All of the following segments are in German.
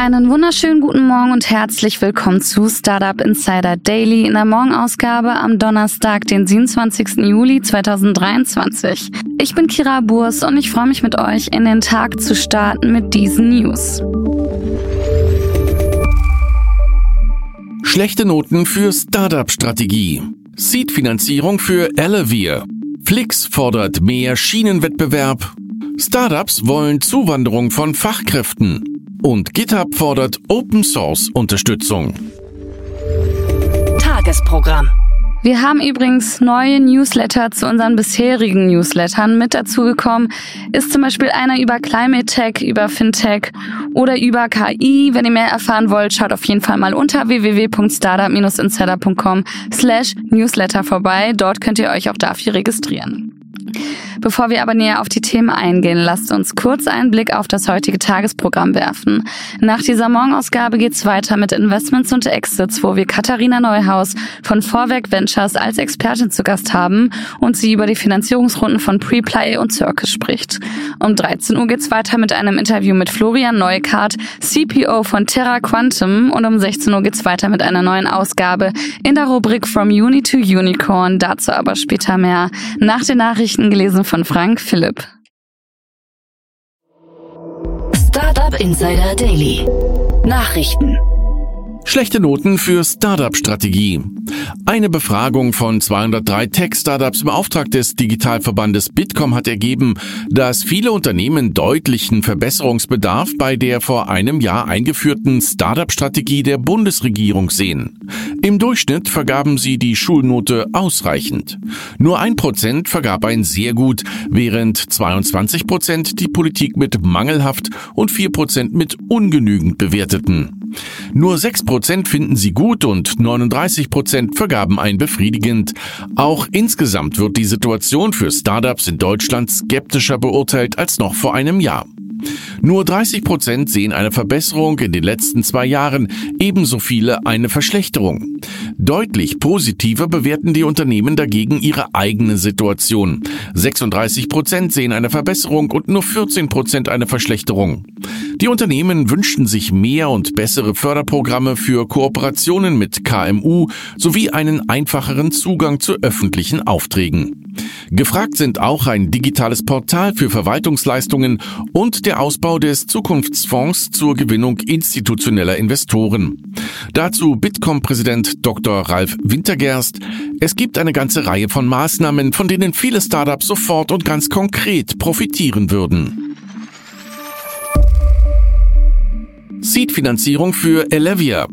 Einen wunderschönen guten Morgen und herzlich willkommen zu Startup Insider Daily in der Morgenausgabe am Donnerstag, den 27. Juli 2023. Ich bin Kira Burs und ich freue mich mit euch in den Tag zu starten mit diesen News. Schlechte Noten für Startup-Strategie. Seed-Finanzierung für Elevir. Flix fordert mehr Schienenwettbewerb. Startups wollen Zuwanderung von Fachkräften. Und GitHub fordert Open Source Unterstützung. Tagesprogramm. Wir haben übrigens neue Newsletter zu unseren bisherigen Newslettern mit dazugekommen. Ist zum Beispiel einer über Climate Tech, über Fintech oder über KI. Wenn ihr mehr erfahren wollt, schaut auf jeden Fall mal unter www.startup-insider.com slash Newsletter vorbei. Dort könnt ihr euch auch dafür registrieren. Bevor wir aber näher auf die Themen eingehen, lasst uns kurz einen Blick auf das heutige Tagesprogramm werfen. Nach dieser Morgenausgabe geht's weiter mit Investments und Exits, wo wir Katharina Neuhaus von Vorwerk Ventures als Expertin zu Gast haben und sie über die Finanzierungsrunden von Preplay und Circus spricht. Um 13 Uhr geht's weiter mit einem Interview mit Florian Neukart, CPO von Terra Quantum und um 16 Uhr geht's weiter mit einer neuen Ausgabe in der Rubrik From Uni to Unicorn, dazu aber später mehr. Nach den Nachrichten gelesen von Frank Philipp. Startup Insider Daily. Nachrichten. Schlechte Noten für Startup-Strategie. Eine Befragung von 203 Tech-Startups im Auftrag des Digitalverbandes Bitkom hat ergeben, dass viele Unternehmen deutlichen Verbesserungsbedarf bei der vor einem Jahr eingeführten Startup-Strategie der Bundesregierung sehen. Im Durchschnitt vergaben sie die Schulnote ausreichend. Nur ein Prozent vergab ein sehr gut, während 22 Prozent die Politik mit mangelhaft und vier Prozent mit ungenügend bewerteten. Nur 6% finden sie gut und 39% vergaben ein befriedigend. Auch insgesamt wird die Situation für Startups in Deutschland skeptischer beurteilt als noch vor einem Jahr. Nur 30 Prozent sehen eine Verbesserung in den letzten zwei Jahren, ebenso viele eine Verschlechterung. Deutlich positiver bewerten die Unternehmen dagegen ihre eigene Situation. 36 Prozent sehen eine Verbesserung und nur 14 Prozent eine Verschlechterung. Die Unternehmen wünschten sich mehr und bessere Förderprogramme für Kooperationen mit KMU sowie einen einfacheren Zugang zu öffentlichen Aufträgen. Gefragt sind auch ein digitales Portal für Verwaltungsleistungen und der Ausbau des Zukunftsfonds zur Gewinnung institutioneller Investoren. Dazu Bitkom-Präsident Dr. Ralf Wintergerst. Es gibt eine ganze Reihe von Maßnahmen, von denen viele Startups sofort und ganz konkret profitieren würden. Seed-Finanzierung für Elevia.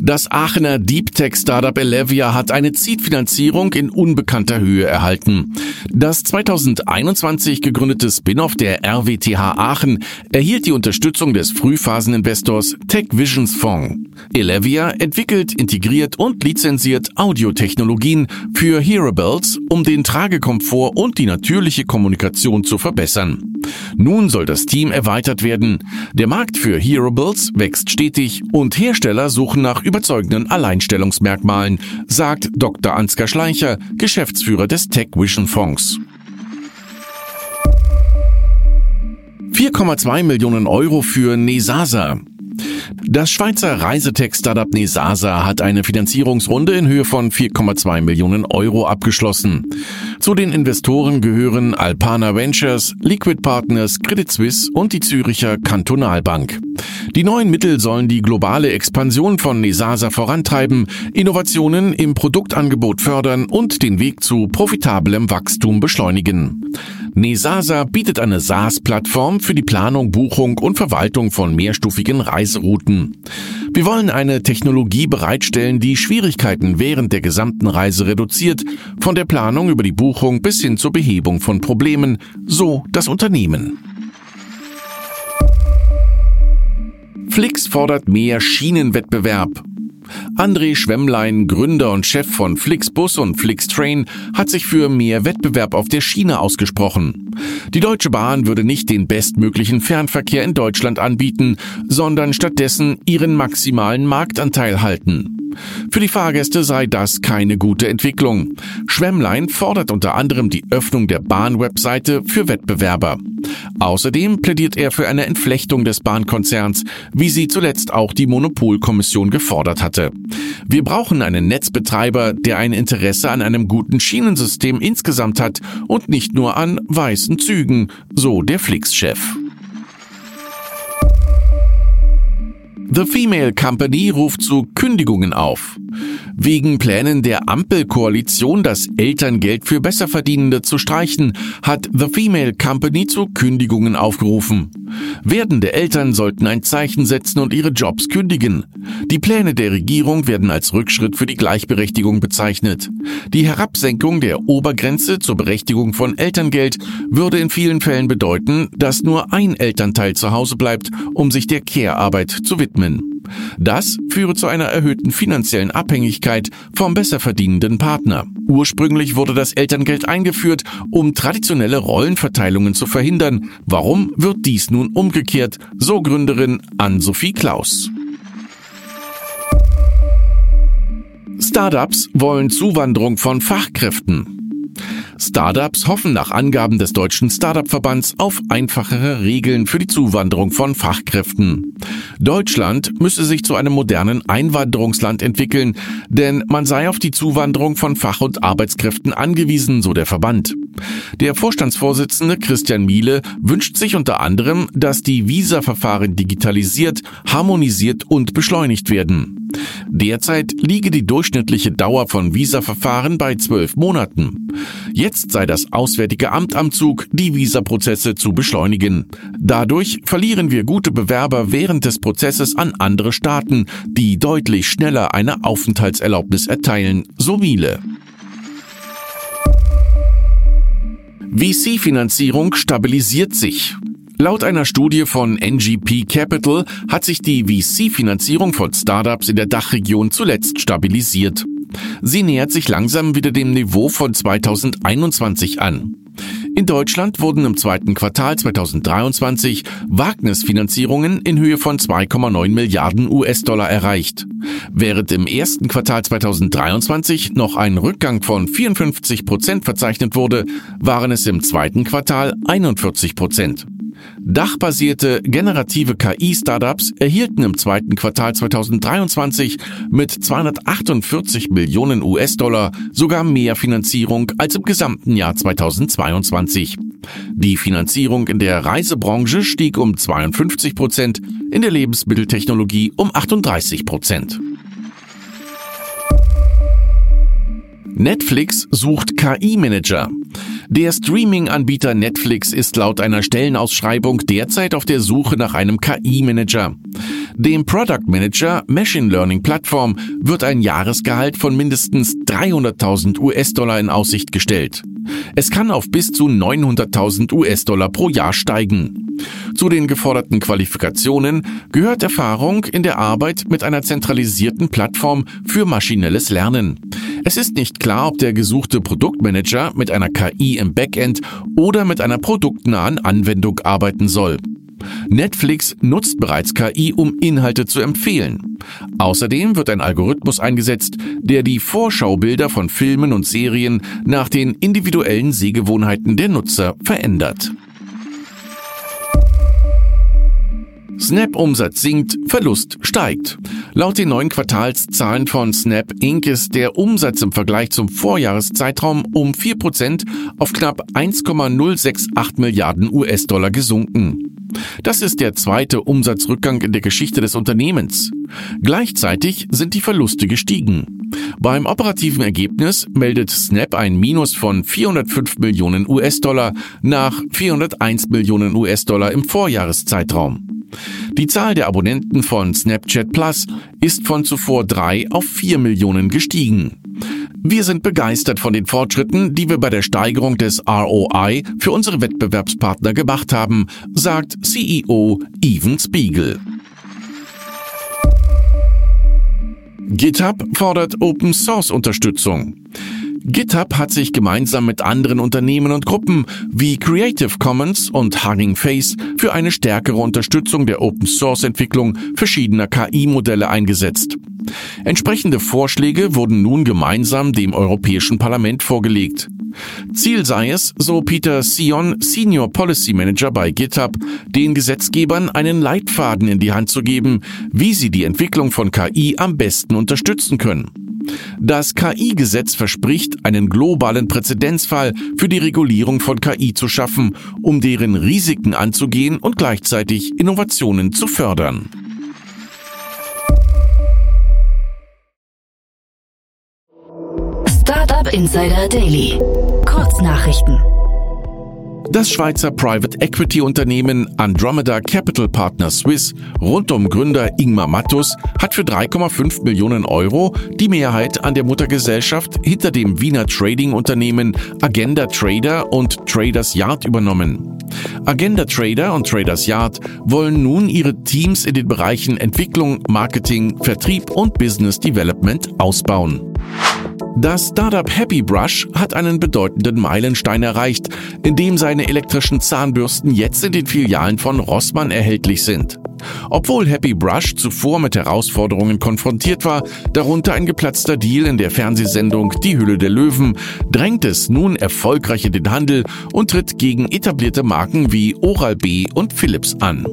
Das Aachener Deep Tech Startup Elevia hat eine Seed-Finanzierung in unbekannter Höhe erhalten. Das 2021 gegründete Spin-off der RWTH Aachen erhielt die Unterstützung des Frühphaseninvestors Tech Visions Fonds. Elevia entwickelt, integriert und lizenziert Audiotechnologien für Hearables, um den Tragekomfort und die natürliche Kommunikation zu verbessern. Nun soll das Team erweitert werden. Der Markt für Hearables wächst stetig und Hersteller suchen nach überzeugenden Alleinstellungsmerkmalen, sagt Dr. Ansgar Schleicher, Geschäftsführer des Tech Vision Fonds. 4,2 Millionen Euro für Nesasa. Das Schweizer Reisetech-Startup Nesasa hat eine Finanzierungsrunde in Höhe von 4,2 Millionen Euro abgeschlossen. Zu den Investoren gehören Alpana Ventures, Liquid Partners, Credit Suisse und die Züricher Kantonalbank. Die neuen Mittel sollen die globale Expansion von Nesasa vorantreiben, Innovationen im Produktangebot fördern und den Weg zu profitablem Wachstum beschleunigen. Nesasa bietet eine SaaS-Plattform für die Planung, Buchung und Verwaltung von mehrstufigen Reiserouten. Wir wollen eine Technologie bereitstellen, die Schwierigkeiten während der gesamten Reise reduziert, von der Planung über die Buchung bis hin zur Behebung von Problemen, so das Unternehmen. Flix fordert mehr Schienenwettbewerb. André Schwemmlein, Gründer und Chef von Flixbus und Flixtrain, hat sich für mehr Wettbewerb auf der Schiene ausgesprochen. Die Deutsche Bahn würde nicht den bestmöglichen Fernverkehr in Deutschland anbieten, sondern stattdessen ihren maximalen Marktanteil halten. Für die Fahrgäste sei das keine gute Entwicklung. Schwemmlein fordert unter anderem die Öffnung der Bahn-Webseite für Wettbewerber. Außerdem plädiert er für eine Entflechtung des Bahnkonzerns, wie sie zuletzt auch die Monopolkommission gefordert hatte. Wir brauchen einen Netzbetreiber, der ein Interesse an einem guten Schienensystem insgesamt hat und nicht nur an weißen Zügen, so der Flix-Chef. The Female Company ruft zu Kündigungen auf. Wegen Plänen der Ampelkoalition, das Elterngeld für Besserverdienende zu streichen, hat The Female Company zu Kündigungen aufgerufen. Werdende Eltern sollten ein Zeichen setzen und ihre Jobs kündigen. Die Pläne der Regierung werden als Rückschritt für die Gleichberechtigung bezeichnet. Die Herabsenkung der Obergrenze zur Berechtigung von Elterngeld würde in vielen Fällen bedeuten, dass nur ein Elternteil zu Hause bleibt, um sich der Care-Arbeit zu widmen. Das führe zu einer erhöhten finanziellen Abhängigkeit vom besser verdienenden Partner. Ursprünglich wurde das Elterngeld eingeführt, um traditionelle Rollenverteilungen zu verhindern. Warum wird dies nun umgekehrt? So Gründerin Ann-Sophie Klaus. Startups wollen Zuwanderung von Fachkräften. Startups hoffen nach Angaben des Deutschen Startup-Verbands auf einfachere Regeln für die Zuwanderung von Fachkräften. Deutschland müsse sich zu einem modernen Einwanderungsland entwickeln, denn man sei auf die Zuwanderung von Fach- und Arbeitskräften angewiesen, so der Verband. Der Vorstandsvorsitzende Christian Miele wünscht sich unter anderem, dass die Visa-Verfahren digitalisiert, harmonisiert und beschleunigt werden. Derzeit liege die durchschnittliche Dauer von Visa-Verfahren bei zwölf Monaten. Jetzt sei das Auswärtige Amt am Zug, die Visaprozesse zu beschleunigen. Dadurch verlieren wir gute Bewerber während des Prozesses an andere Staaten, die deutlich schneller eine Aufenthaltserlaubnis erteilen, so Miele. VC-Finanzierung stabilisiert sich. Laut einer Studie von NGP Capital hat sich die VC-Finanzierung von Startups in der Dachregion zuletzt stabilisiert. Sie nähert sich langsam wieder dem Niveau von 2021 an. In Deutschland wurden im zweiten Quartal 2023 Wagnisfinanzierungen in Höhe von 2,9 Milliarden US-Dollar erreicht. Während im ersten Quartal 2023 noch ein Rückgang von 54 Prozent verzeichnet wurde, waren es im zweiten Quartal 41 Prozent. Dachbasierte generative KI-Startups erhielten im zweiten Quartal 2023 mit 248 Millionen US-Dollar sogar mehr Finanzierung als im gesamten Jahr 2022. Die Finanzierung in der Reisebranche stieg um 52 Prozent, in der Lebensmitteltechnologie um 38 Prozent. Netflix sucht KI-Manager. Der Streaming-Anbieter Netflix ist laut einer Stellenausschreibung derzeit auf der Suche nach einem KI-Manager. Dem Product Manager Machine Learning Plattform wird ein Jahresgehalt von mindestens 300.000 US-Dollar in Aussicht gestellt. Es kann auf bis zu 900.000 US-Dollar pro Jahr steigen. Zu den geforderten Qualifikationen gehört Erfahrung in der Arbeit mit einer zentralisierten Plattform für maschinelles Lernen. Es ist nicht klar, ob der gesuchte Produktmanager mit einer KI im Backend oder mit einer produktnahen Anwendung arbeiten soll. Netflix nutzt bereits KI, um Inhalte zu empfehlen. Außerdem wird ein Algorithmus eingesetzt, der die Vorschaubilder von Filmen und Serien nach den individuellen Sehgewohnheiten der Nutzer verändert. Snap-Umsatz sinkt, Verlust steigt. Laut den neuen Quartalszahlen von Snap Inc. ist der Umsatz im Vergleich zum Vorjahreszeitraum um 4% auf knapp 1,068 Milliarden US-Dollar gesunken. Das ist der zweite Umsatzrückgang in der Geschichte des Unternehmens. Gleichzeitig sind die Verluste gestiegen. Beim operativen Ergebnis meldet Snap ein Minus von 405 Millionen US-Dollar nach 401 Millionen US-Dollar im Vorjahreszeitraum. Die Zahl der Abonnenten von Snapchat Plus ist von zuvor drei auf vier Millionen gestiegen. Wir sind begeistert von den Fortschritten, die wir bei der Steigerung des ROI für unsere Wettbewerbspartner gemacht haben, sagt CEO Evan Spiegel. GitHub fordert Open Source Unterstützung. GitHub hat sich gemeinsam mit anderen Unternehmen und Gruppen wie Creative Commons und Hugging Face für eine stärkere Unterstützung der Open Source Entwicklung verschiedener KI-Modelle eingesetzt. Entsprechende Vorschläge wurden nun gemeinsam dem Europäischen Parlament vorgelegt. Ziel sei es, so Peter Sion, Senior Policy Manager bei GitHub, den Gesetzgebern einen Leitfaden in die Hand zu geben, wie sie die Entwicklung von KI am besten unterstützen können. Das KI-Gesetz verspricht, einen globalen Präzedenzfall für die Regulierung von KI zu schaffen, um deren Risiken anzugehen und gleichzeitig Innovationen zu fördern. Insider Daily. Kurznachrichten. Das Schweizer Private Equity Unternehmen Andromeda Capital Partners Swiss rund um Gründer Ingmar Mattus hat für 3,5 Millionen Euro die Mehrheit an der Muttergesellschaft hinter dem Wiener Trading Unternehmen Agenda Trader und Traders Yard übernommen. Agenda Trader und Traders Yard wollen nun ihre Teams in den Bereichen Entwicklung, Marketing, Vertrieb und Business Development ausbauen. Das Startup Happy Brush hat einen bedeutenden Meilenstein erreicht, indem seine elektrischen Zahnbürsten jetzt in den Filialen von Rossmann erhältlich sind. Obwohl Happy Brush zuvor mit Herausforderungen konfrontiert war, darunter ein geplatzter Deal in der Fernsehsendung Die Hülle der Löwen, drängt es nun erfolgreich in den Handel und tritt gegen etablierte Marken wie Oral-B und Philips an.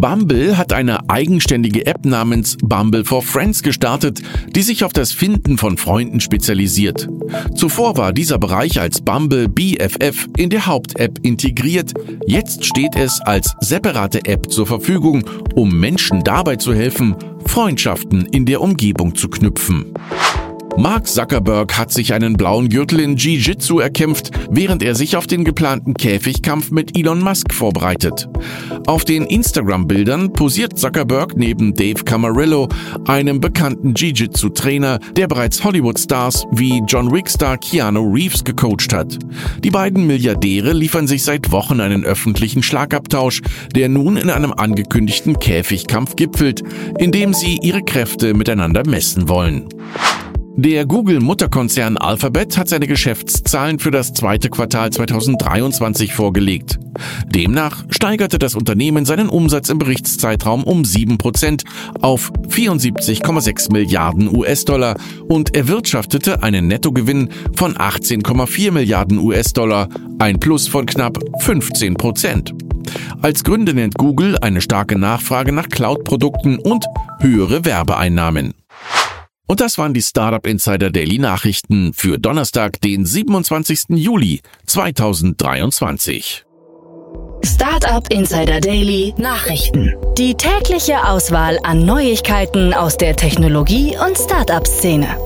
Bumble hat eine eigenständige App namens Bumble for Friends gestartet, die sich auf das Finden von Freunden spezialisiert. Zuvor war dieser Bereich als Bumble BFF in der Haupt-App integriert. Jetzt steht es als separate App zur Verfügung, um Menschen dabei zu helfen, Freundschaften in der Umgebung zu knüpfen. Mark Zuckerberg hat sich einen blauen Gürtel in Jiu-Jitsu erkämpft, während er sich auf den geplanten Käfigkampf mit Elon Musk vorbereitet. Auf den Instagram-Bildern posiert Zuckerberg neben Dave Camarillo, einem bekannten Jiu-Jitsu-Trainer, der bereits Hollywood-Stars wie John Wick-Star Keanu Reeves gecoacht hat. Die beiden Milliardäre liefern sich seit Wochen einen öffentlichen Schlagabtausch, der nun in einem angekündigten Käfigkampf gipfelt, in dem sie ihre Kräfte miteinander messen wollen. Der Google-Mutterkonzern Alphabet hat seine Geschäftszahlen für das zweite Quartal 2023 vorgelegt. Demnach steigerte das Unternehmen seinen Umsatz im Berichtszeitraum um 7% auf 74,6 Milliarden US-Dollar und erwirtschaftete einen Nettogewinn von 18,4 Milliarden US-Dollar, ein Plus von knapp 15% Als Gründe nennt Google eine starke Nachfrage nach Cloud-Produkten und höhere Werbeeinnahmen. Und das waren die Startup Insider Daily Nachrichten für Donnerstag, den 27. Juli 2023. Startup Insider Daily Nachrichten. Die tägliche Auswahl an Neuigkeiten aus der Technologie- und Startup-Szene.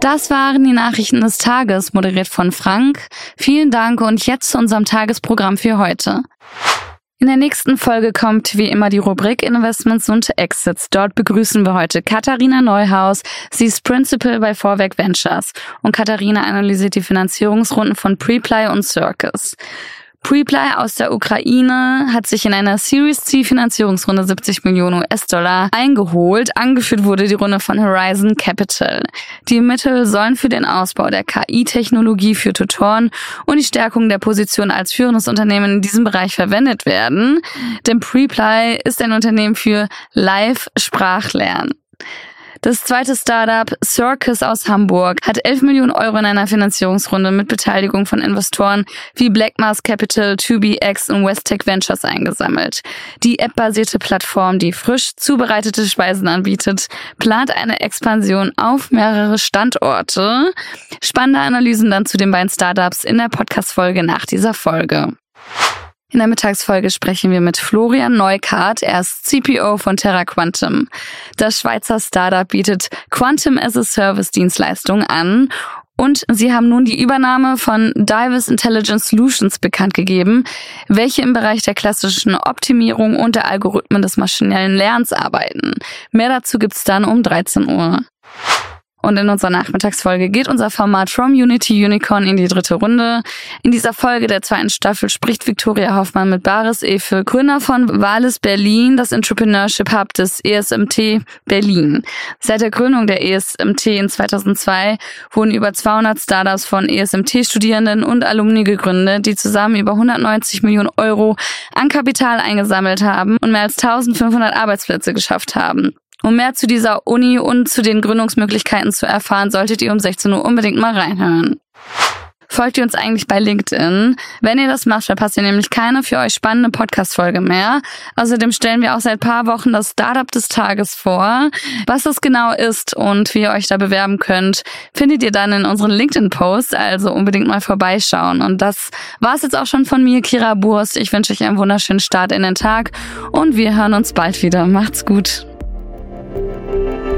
Das waren die Nachrichten des Tages, moderiert von Frank. Vielen Dank und jetzt zu unserem Tagesprogramm für heute. In der nächsten Folge kommt wie immer die Rubrik Investments und Exits. Dort begrüßen wir heute Katharina Neuhaus. Sie ist Principal bei Vorwerk Ventures und Katharina analysiert die Finanzierungsrunden von Preply und Circus. Preply aus der Ukraine hat sich in einer Series C Finanzierungsrunde 70 Millionen US-Dollar eingeholt. Angeführt wurde die Runde von Horizon Capital. Die Mittel sollen für den Ausbau der KI-Technologie für Tutoren und die Stärkung der Position als führendes Unternehmen in diesem Bereich verwendet werden. Denn Preply ist ein Unternehmen für Live-Sprachlernen. Das zweite Startup Circus aus Hamburg hat 11 Millionen Euro in einer Finanzierungsrunde mit Beteiligung von Investoren wie Blackmars Capital, 2BX und Westtech Ventures eingesammelt. Die App-basierte Plattform, die frisch zubereitete Speisen anbietet, plant eine Expansion auf mehrere Standorte. Spannende Analysen dann zu den beiden Startups in der Podcast-Folge nach dieser Folge. In der Mittagsfolge sprechen wir mit Florian Neukart. Er ist CPO von Terra Quantum. Das Schweizer Startup bietet Quantum as a Service Dienstleistungen an und sie haben nun die Übernahme von Divers Intelligence Solutions bekannt gegeben, welche im Bereich der klassischen Optimierung und der Algorithmen des maschinellen Lernens arbeiten. Mehr dazu gibt's dann um 13 Uhr. Und in unserer Nachmittagsfolge geht unser Format From Unity Unicorn in die dritte Runde. In dieser Folge der zweiten Staffel spricht Viktoria Hoffmann mit Baris Efe, Gründer von Wales Berlin, das Entrepreneurship Hub des ESMT Berlin. Seit der Gründung der ESMT in 2002 wurden über 200 Startups von ESMT-Studierenden und Alumni gegründet, die zusammen über 190 Millionen Euro an Kapital eingesammelt haben und mehr als 1500 Arbeitsplätze geschafft haben. Um mehr zu dieser Uni und zu den Gründungsmöglichkeiten zu erfahren, solltet ihr um 16 Uhr unbedingt mal reinhören. Folgt ihr uns eigentlich bei LinkedIn? Wenn ihr das macht, verpasst ihr nämlich keine für euch spannende Podcast-Folge mehr. Außerdem stellen wir auch seit paar Wochen das Startup des Tages vor. Was das genau ist und wie ihr euch da bewerben könnt, findet ihr dann in unseren LinkedIn-Posts. Also unbedingt mal vorbeischauen. Und das war's jetzt auch schon von mir, Kira Burst. Ich wünsche euch einen wunderschönen Start in den Tag und wir hören uns bald wieder. Macht's gut. Thank you.